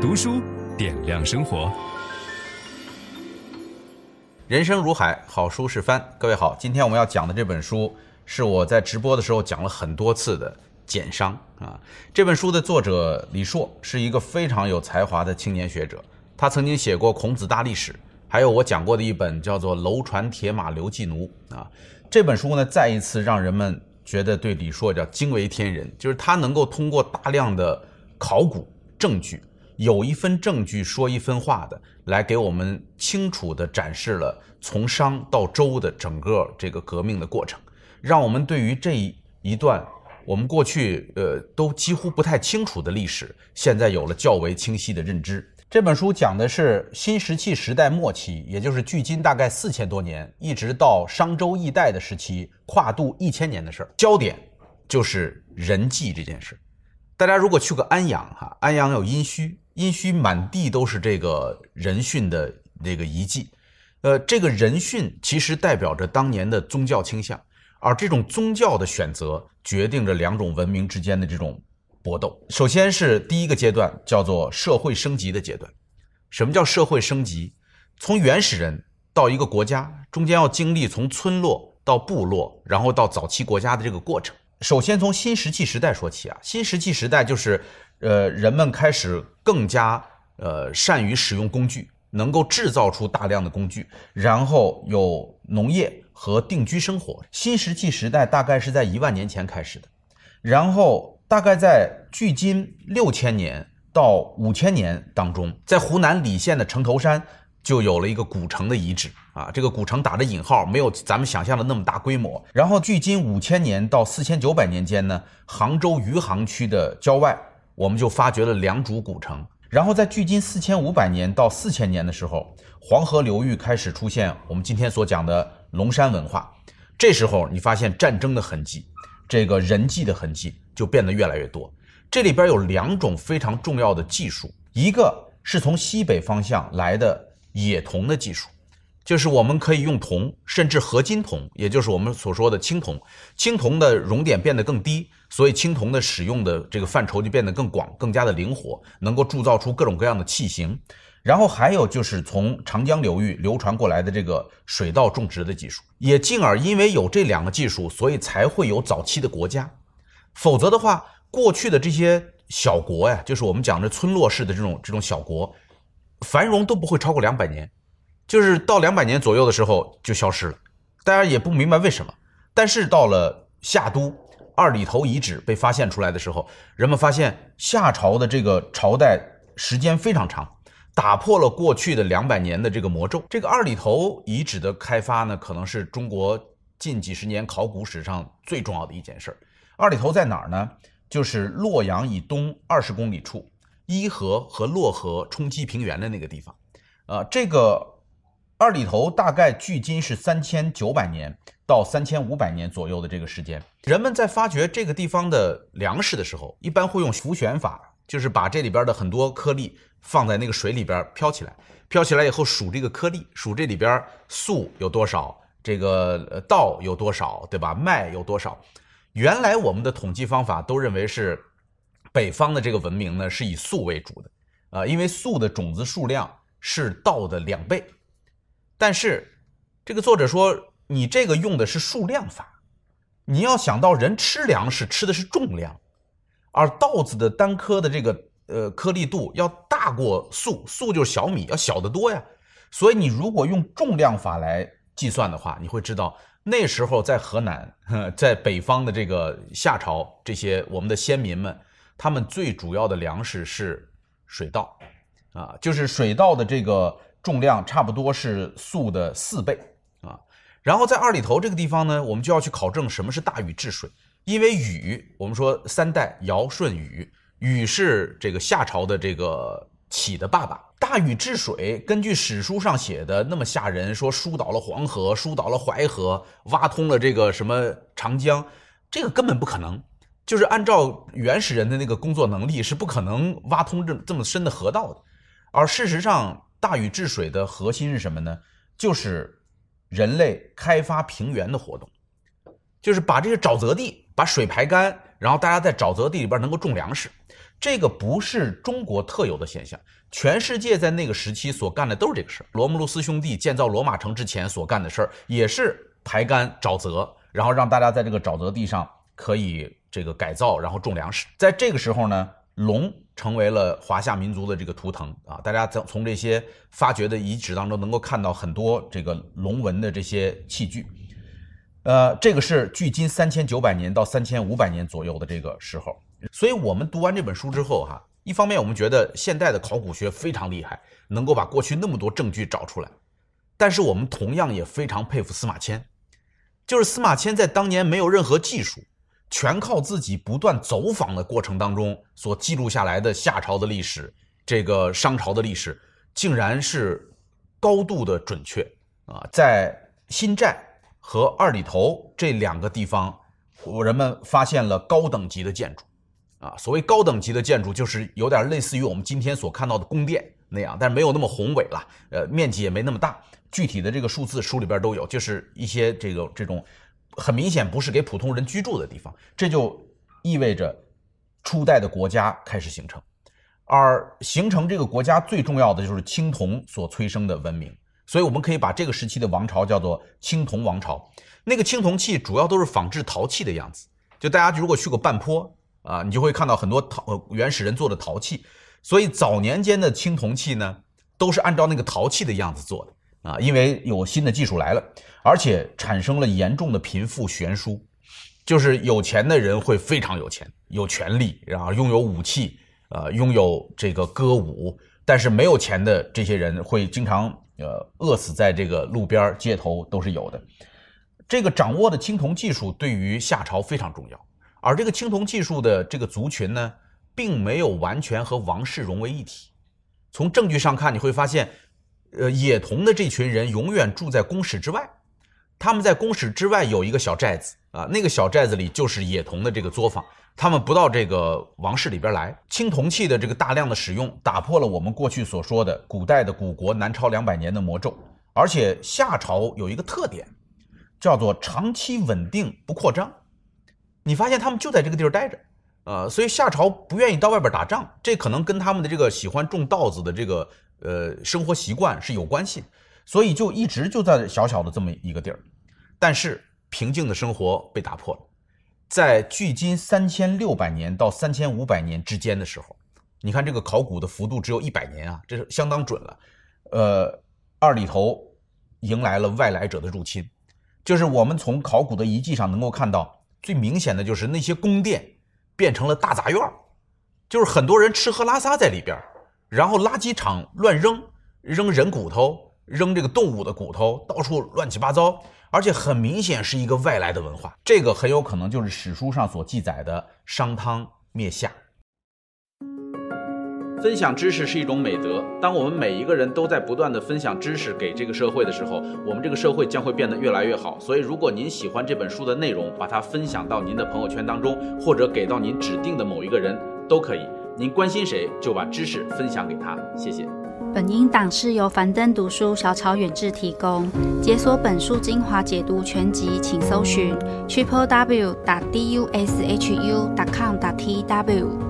读书点亮生活。人生如海，好书是帆。各位好，今天我们要讲的这本书是我在直播的时候讲了很多次的《简商》啊。这本书的作者李硕是一个非常有才华的青年学者，他曾经写过《孔子大历史》，还有我讲过的一本叫做《楼船铁马刘季奴》啊。这本书呢，再一次让人们觉得对李硕叫惊为天人，就是他能够通过大量的考古证据。有一分证据说一分话的，来给我们清楚地展示了从商到周的整个这个革命的过程，让我们对于这一段我们过去呃都几乎不太清楚的历史，现在有了较为清晰的认知。这本书讲的是新石器时代末期，也就是距今大概四千多年，一直到商周易代的时期，跨度一千年的事儿。焦点就是人祭这件事。大家如果去过安阳哈，安阳有殷墟。殷墟满地都是这个人殉的这个遗迹，呃，这个人殉其实代表着当年的宗教倾向，而这种宗教的选择决定着两种文明之间的这种搏斗。首先是第一个阶段，叫做社会升级的阶段。什么叫社会升级？从原始人到一个国家，中间要经历从村落到部落，然后到早期国家的这个过程。首先从新石器时代说起啊，新石器时代就是。呃，人们开始更加呃善于使用工具，能够制造出大量的工具，然后有农业和定居生活。新石器时代大概是在一万年前开始的，然后大概在距今六千年到五千年当中，在湖南澧县的城头山就有了一个古城的遗址啊，这个古城打着引号，没有咱们想象的那么大规模。然后距今五千年到四千九百年间呢，杭州余杭区的郊外。我们就发掘了良渚古城，然后在距今四千五百年到四千年的时候，黄河流域开始出现我们今天所讲的龙山文化。这时候你发现战争的痕迹，这个人迹的痕迹就变得越来越多。这里边有两种非常重要的技术，一个是从西北方向来的冶铜的技术。就是我们可以用铜，甚至合金铜，也就是我们所说的青铜。青铜的熔点变得更低，所以青铜的使用的这个范畴就变得更广，更加的灵活，能够铸造出各种各样的器型。然后还有就是从长江流域流传过来的这个水稻种植的技术，也进而因为有这两个技术，所以才会有早期的国家。否则的话，过去的这些小国呀，就是我们讲的村落式的这种这种小国，繁荣都不会超过两百年。就是到两百年左右的时候就消失了，大家也不明白为什么。但是到了夏都二里头遗址被发现出来的时候，人们发现夏朝的这个朝代时间非常长，打破了过去的两百年的这个魔咒。这个二里头遗址的开发呢，可能是中国近几十年考古史上最重要的一件事儿。二里头在哪儿呢？就是洛阳以东二十公里处，伊河和洛河冲击平原的那个地方。啊，这个。二里头大概距今是三千九百年到三千五百年左右的这个时间。人们在发掘这个地方的粮食的时候，一般会用浮旋法，就是把这里边的很多颗粒放在那个水里边飘起来，飘起来以后数这个颗粒，数这里边粟有多少，这个稻有多少，对吧？麦有多少？原来我们的统计方法都认为是北方的这个文明呢是以粟为主的，啊，因为粟的种子数量是稻的两倍。但是，这个作者说，你这个用的是数量法，你要想到人吃粮食吃的是重量，而稻子的单颗的这个呃颗粒度要大过粟，粟就是小米，要小得多呀。所以你如果用重量法来计算的话，你会知道那时候在河南，在北方的这个夏朝，这些我们的先民们，他们最主要的粮食是水稻，啊，就是水稻的这个。重量差不多是粟的四倍啊，然后在二里头这个地方呢，我们就要去考证什么是大禹治水，因为禹，我们说三代尧舜禹，禹是这个夏朝的这个启的爸爸。大禹治水，根据史书上写的那么吓人，说疏导了黄河，疏导了淮河，挖通了这个什么长江，这个根本不可能，就是按照原始人的那个工作能力，是不可能挖通这这么深的河道的，而事实上。大禹治水的核心是什么呢？就是人类开发平原的活动，就是把这些沼泽地把水排干，然后大家在沼泽地里边能够种粮食。这个不是中国特有的现象，全世界在那个时期所干的都是这个事儿。罗慕路斯兄弟建造罗马城之前所干的事儿，也是排干沼泽，然后让大家在这个沼泽地上可以这个改造，然后种粮食。在这个时候呢，龙成为了华夏民族的这个图腾啊！大家从从这些发掘的遗址当中能够看到很多这个龙纹的这些器具。呃，这个是距今三千九百年到三千五百年左右的这个时候。所以，我们读完这本书之后，哈，一方面我们觉得现代的考古学非常厉害，能够把过去那么多证据找出来，但是我们同样也非常佩服司马迁，就是司马迁在当年没有任何技术，全靠自己不断走访的过程当中所记录下来的夏朝的历史，这个商朝的历史，竟然是高度的准确啊！在新寨和二里头这两个地方，人们发现了高等级的建筑。啊，所谓高等级的建筑，就是有点类似于我们今天所看到的宫殿那样，但是没有那么宏伟了，呃，面积也没那么大。具体的这个数字书里边都有，就是一些这个这种很明显不是给普通人居住的地方。这就意味着初代的国家开始形成，而形成这个国家最重要的就是青铜所催生的文明。所以我们可以把这个时期的王朝叫做青铜王朝。那个青铜器主要都是仿制陶器的样子，就大家如果去过半坡。啊，你就会看到很多陶原始人做的陶器，所以早年间的青铜器呢，都是按照那个陶器的样子做的啊，因为有新的技术来了，而且产生了严重的贫富悬殊，就是有钱的人会非常有钱，有权力，然后拥有武器，呃，拥有这个歌舞，但是没有钱的这些人会经常呃饿死在这个路边街头都是有的。这个掌握的青铜技术对于夏朝非常重要。而这个青铜技术的这个族群呢，并没有完全和王室融为一体。从证据上看，你会发现，呃，野铜的这群人永远住在宫室之外。他们在宫室之外有一个小寨子啊，那个小寨子里就是野铜的这个作坊。他们不到这个王室里边来。青铜器的这个大量的使用，打破了我们过去所说的古代的古国南朝两百年的魔咒。而且夏朝有一个特点，叫做长期稳定不扩张。你发现他们就在这个地儿待着，呃，所以夏朝不愿意到外边打仗，这可能跟他们的这个喜欢种稻子的这个呃生活习惯是有关系，所以就一直就在小小的这么一个地儿。但是平静的生活被打破了，在距今三千六百年到三千五百年之间的时候，你看这个考古的幅度只有一百年啊，这是相当准了。呃，二里头迎来了外来者的入侵，就是我们从考古的遗迹上能够看到。最明显的就是那些宫殿变成了大杂院，就是很多人吃喝拉撒在里边，然后垃圾场乱扔，扔人骨头，扔这个动物的骨头，到处乱七八糟，而且很明显是一个外来的文化。这个很有可能就是史书上所记载的商汤灭夏。分享知识是一种美德。当我们每一个人都在不断地分享知识给这个社会的时候，我们这个社会将会变得越来越好。所以，如果您喜欢这本书的内容，把它分享到您的朋友圈当中，或者给到您指定的某一个人都可以。您关心谁，就把知识分享给他。谢谢。本音档是由樊登读书小草远志提供。解锁本书精华解读全集，请搜寻 triple w 打 d u s h u 打 com 打 t w。